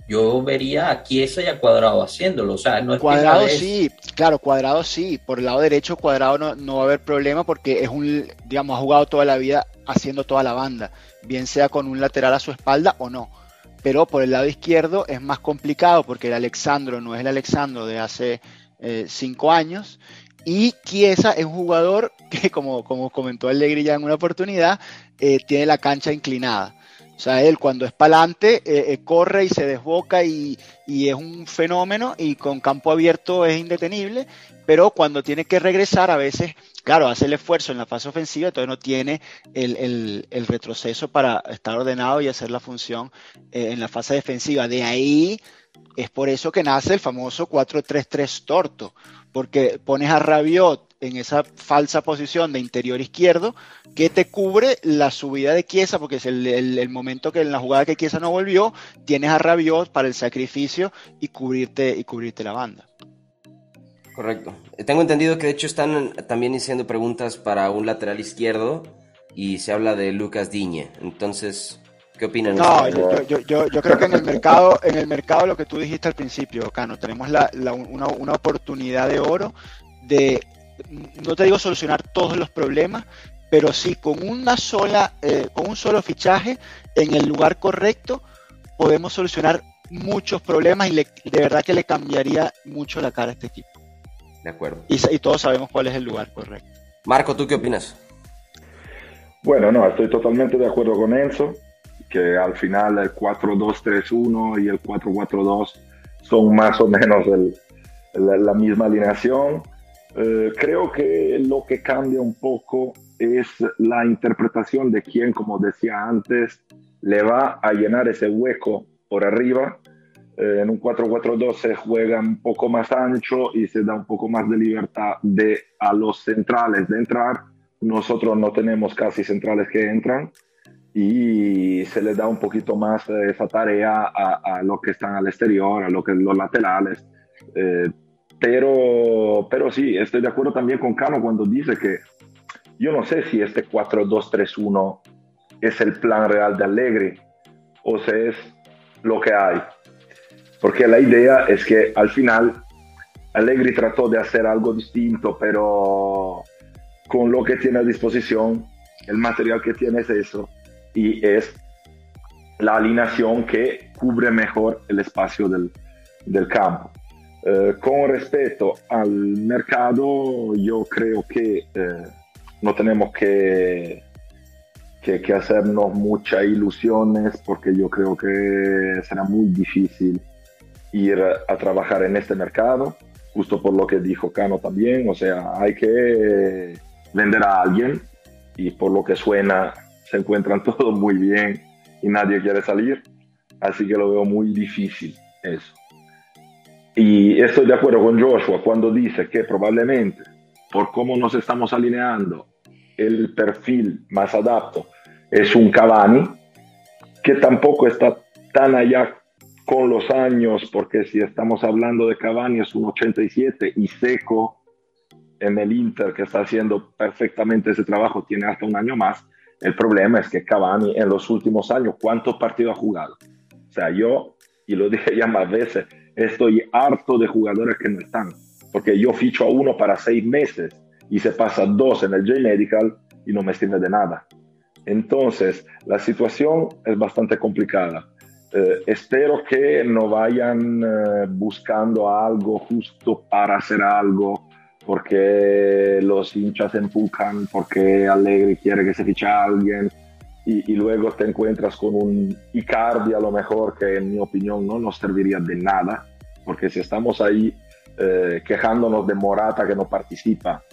[SPEAKER 1] yo vería a Chiesa y a Cuadrado haciéndolo. O sea, no es
[SPEAKER 3] Cuadrado sí, claro, Cuadrado sí. Por el lado derecho, Cuadrado no, no, va a haber problema porque es un, digamos, ha jugado toda la vida haciendo toda la banda, bien sea con un lateral a su espalda o no. Pero por el lado izquierdo es más complicado porque el Alexandro no es el Alexandro de hace eh, cinco años. Y Chiesa es un jugador que, como, como comentó Allegri ya en una oportunidad, eh, tiene la cancha inclinada. O sea, él cuando es para adelante eh, corre y se desboca y, es un fenómeno y con campo abierto es indetenible, pero cuando tiene que regresar a veces, claro, hace el esfuerzo en la fase ofensiva, entonces no tiene el, el retroceso para estar ordenado y hacer la función en la fase defensiva. De ahí es por eso que nace el famoso 4-3-3 torto, porque pones a Rabiot en esa falsa posición de interior izquierdo que te cubre la subida de Chiesa, porque es el, momento que en la jugada que Chiesa no volvió, tienes a Rabiot para el sacrificio y cubrirte, y cubrirte la banda.
[SPEAKER 2] Correcto. Tengo entendido que de hecho están también haciendo preguntas para un lateral izquierdo y se habla de Lucas Diñe. Entonces, ¿Qué opinan?
[SPEAKER 3] No, yo, creo que en el mercado, en el mercado lo que tú dijiste al principio, Cano, tenemos una, oportunidad de oro de, no te digo solucionar todos los problemas, pero sí con una sola, eh, con un solo fichaje en el lugar correcto podemos solucionar muchos problemas y de verdad que le cambiaría mucho la cara a este equipo.
[SPEAKER 2] De acuerdo.
[SPEAKER 3] Y, y todos sabemos cuál es el lugar correcto.
[SPEAKER 2] Marco, ¿tú qué opinas?
[SPEAKER 4] Bueno, no, estoy totalmente de acuerdo con Enzo que al final el 4-2-3-1 y el 4-4-2 son más o menos la misma alineación. Eh, creo que lo que cambia un poco es la interpretación de quién, como decía antes, le va a llenar ese hueco por arriba. Eh, en un 4-4-2 se juega un poco más ancho y se da un poco más de libertad de, a los centrales de entrar. Nosotros no tenemos casi centrales que entran y se le da un poquito más esa tarea a, a los que están al exterior, a que, los laterales. Eh, pero, pero sí, estoy de acuerdo también con Cano cuando dice que yo no sé si este 4-2-3-1 es el plan real de Allegri o si es lo que hay. Porque la idea es que al final Allegri trató de hacer algo distinto, pero con lo que tiene a disposición, el material que tiene es eso y es la alineación que cubre mejor el espacio del, del campo. Eh, con respecto al mercado, yo creo que eh, no tenemos que, que, hacernos muchas ilusiones porque yo creo que será muy difícil ir a, a, trabajar en este mercado, justo por lo que dijo Cano también, o sea, hay que vender a alguien y por lo que suena se encuentran todos muy bien y nadie quiere salir, así que lo veo muy difícil eso. Y estoy de acuerdo con Joshua cuando dice que probablemente por cómo nos estamos alineando, el perfil más adapto es un Cavani, que tampoco está tan allá con los años, porque si estamos hablando de Cavani es un 87 y seco en el Inter, que está haciendo perfectamente ese trabajo, tiene hasta un año más. El problema es que Cavani en los últimos años, ¿cuántos partidos ha jugado? O sea, yo, y lo dije ya más veces, estoy harto de jugadores que no están, porque yo ficho a uno para seis meses y se pasa dos en el J-Medical y no me sirve de nada. Entonces, la situación es bastante complicada. Eh, espero que no vayan eh, buscando algo justo para hacer algo, porque los hinchas empujan, porque Allegri quiere que se fiche a alguien, y, y, luego te encuentras con un Icardi a lo mejor que en mi opinión no nos serviría de nada, porque si estamos ahí eh, quejándonos de Morata que no participa,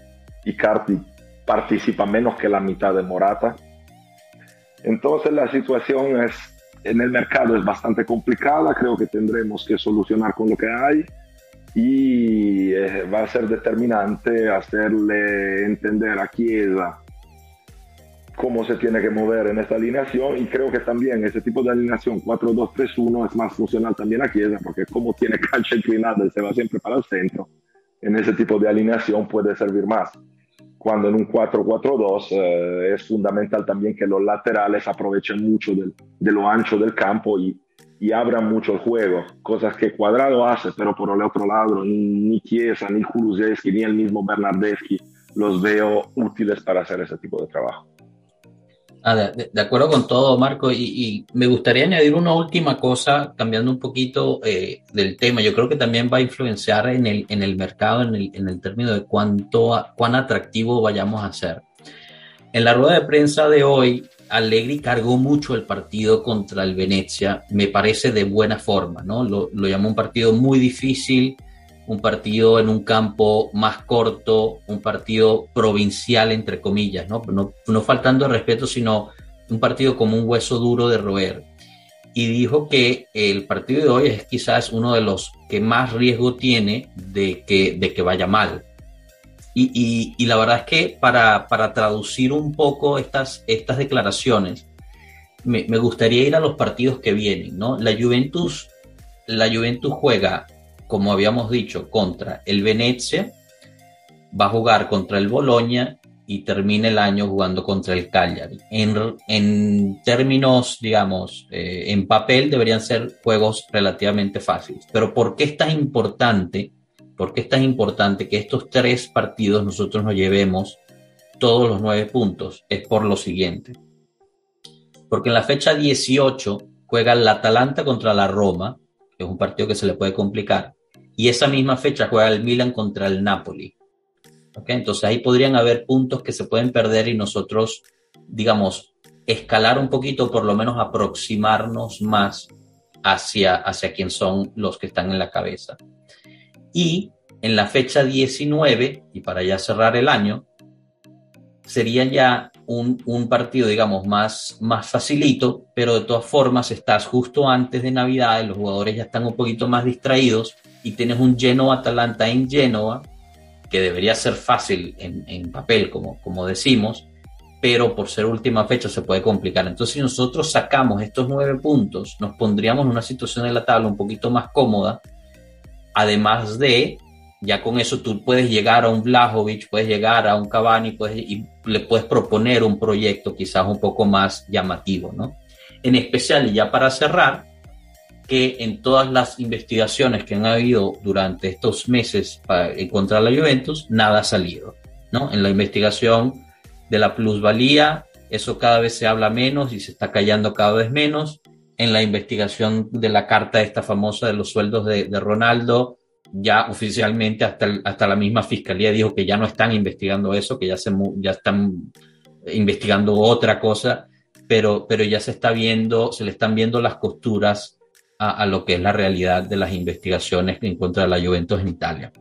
[SPEAKER 4] Icardi participa menos que la mitad de Morata. Entonces la situación es, en el mercado es bastante complicada, creo que tendremos que solucionar con lo que hay y eh, va a ser determinante hacerle entender a Chiesa cómo se tiene que mover en esta alineación y creo que también ese tipo de alineación 4-2-3-1 es más funcional también a Chiesa porque como tiene cancha inclinada y se va siempre para el centro, en ese tipo de alineación puede servir más. Cuando en un 4-4-2 eh, es fundamental también que los laterales aprovechen mucho del, de lo ancho del campo y, y abran mucho el juego, cosas que Cuadrado hace, pero por el otro lado ni Chiesa, ni Kulusevski, ni el mismo Bernardeschi los veo útiles para hacer ese tipo de trabajo.
[SPEAKER 1] Ah, de, acuerdo con todo, Marco, y, me gustaría añadir una última cosa, cambiando un poquito eh, del tema. Yo creo que también va a influenciar en el, en el mercado, en el, en el término de cuánto, cuán atractivo vayamos a ser. En la rueda de prensa de hoy, Allegri cargó mucho el partido contra el Venecia, me parece de buena forma, ¿no? Lo llamó un partido muy difícil, un partido en un campo más corto, un partido provincial, entre comillas, ¿no? No, no faltando el respeto, sino un partido como un hueso duro de roer. Y dijo que el partido de hoy es quizás uno de los que más riesgo tiene de que, de que vaya mal. Y, y, la verdad es que para, para, traducir un poco estas, estas declaraciones, me, me gustaría ir a los partidos que vienen, ¿no? La Juventus, la Juventus juega como habíamos dicho, contra el Venecia, va a jugar contra el Boloña y termina el año jugando contra el Cagliari. En, en términos, digamos, eh, en papel deberían ser juegos relativamente fáciles. Pero ¿por qué es tan importante? ¿Por qué es tan importante que estos tres partidos nosotros nos llevemos todos los nueve puntos? Es por lo siguiente. Porque en la fecha 18 juega el Atalanta contra la Roma, que es un partido que se le puede complicar y esa misma fecha juega el Milan contra el Napoli. ¿Okay? Entonces ahí podrían haber puntos que se pueden perder y nosotros, digamos, escalar un poquito, por lo menos aproximarnos más hacia, hacia quién son los que están en la cabeza. Y En la fecha 19, y para ya cerrar el año, sería ya un, un, partido, digamos, más, más facilito, pero de todas formas estás justo antes de Navidad, los jugadores ya están un poquito más distraídos y tienes un Genoa-Atalanta en Génova, que debería ser fácil en, en, papel, como, como decimos, pero por ser última fecha se puede complicar. Entonces, si nosotros sacamos estos nueve puntos, nos pondríamos en una situación en la tabla un poquito más cómoda, además de ya con eso tú puedes llegar a un Vlahovic, puedes llegar a un Cavani puedes, y le puedes proponer un proyecto quizás un poco más llamativo, ¿no? En especial, y ya para cerrar, que en todas las investigaciones que han habido durante estos meses para encontrar la Juventus, nada ha salido, ¿no? En la investigación de la plusvalía, eso cada vez se habla menos y se está callando cada vez menos. En la investigación de la carta esta famosa de los sueldos de, de Ronaldo, ya oficialmente hasta, hasta la misma fiscalía dijo que ya no están investigando eso, que ya, se, ya están investigando otra cosa, pero, pero ya se está viendo, se le están viendo las costuras a, lo que es la realidad de las investigaciones en contra de la Juventus en Italia.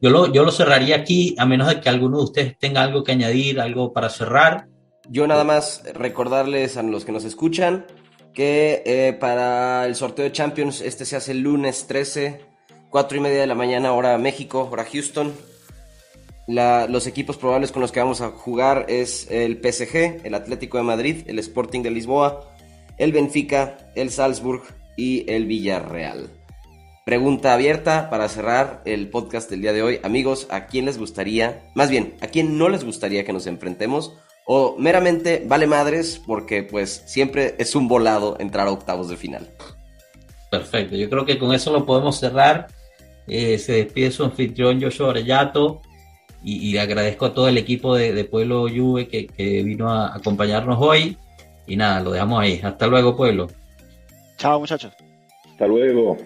[SPEAKER 1] Yo lo, yo lo cerraría aquí, a menos de que alguno de ustedes tenga algo que añadir, algo para cerrar.
[SPEAKER 2] Yo nada más recordarles a los que nos escuchan que eh, para el sorteo de Champions, este se hace el lunes 13 4 y media de la mañana, hora México, hora Houston. Los equipos probables con los que vamos a jugar es el PSG, el Atlético de Madrid, el Sporting de Lisboa, el Benfica, el Salzburg y el Villarreal. Pregunta abierta para cerrar el podcast del día de hoy. Amigos, ¿a quién les gustaría, más bien, a quién no les gustaría que nos enfrentemos? O meramente vale madres porque pues siempre es un volado entrar a octavos de final.
[SPEAKER 1] Perfecto, yo creo que con eso lo podemos cerrar. Eh, se despide su anfitrión Joshua Orellato y, agradezco a todo el equipo de, Pueblo Juve que, vino a acompañarnos hoy. Y nada, lo dejamos ahí. Hasta luego, Pueblo.
[SPEAKER 3] Chao, muchachos.
[SPEAKER 4] Hasta luego.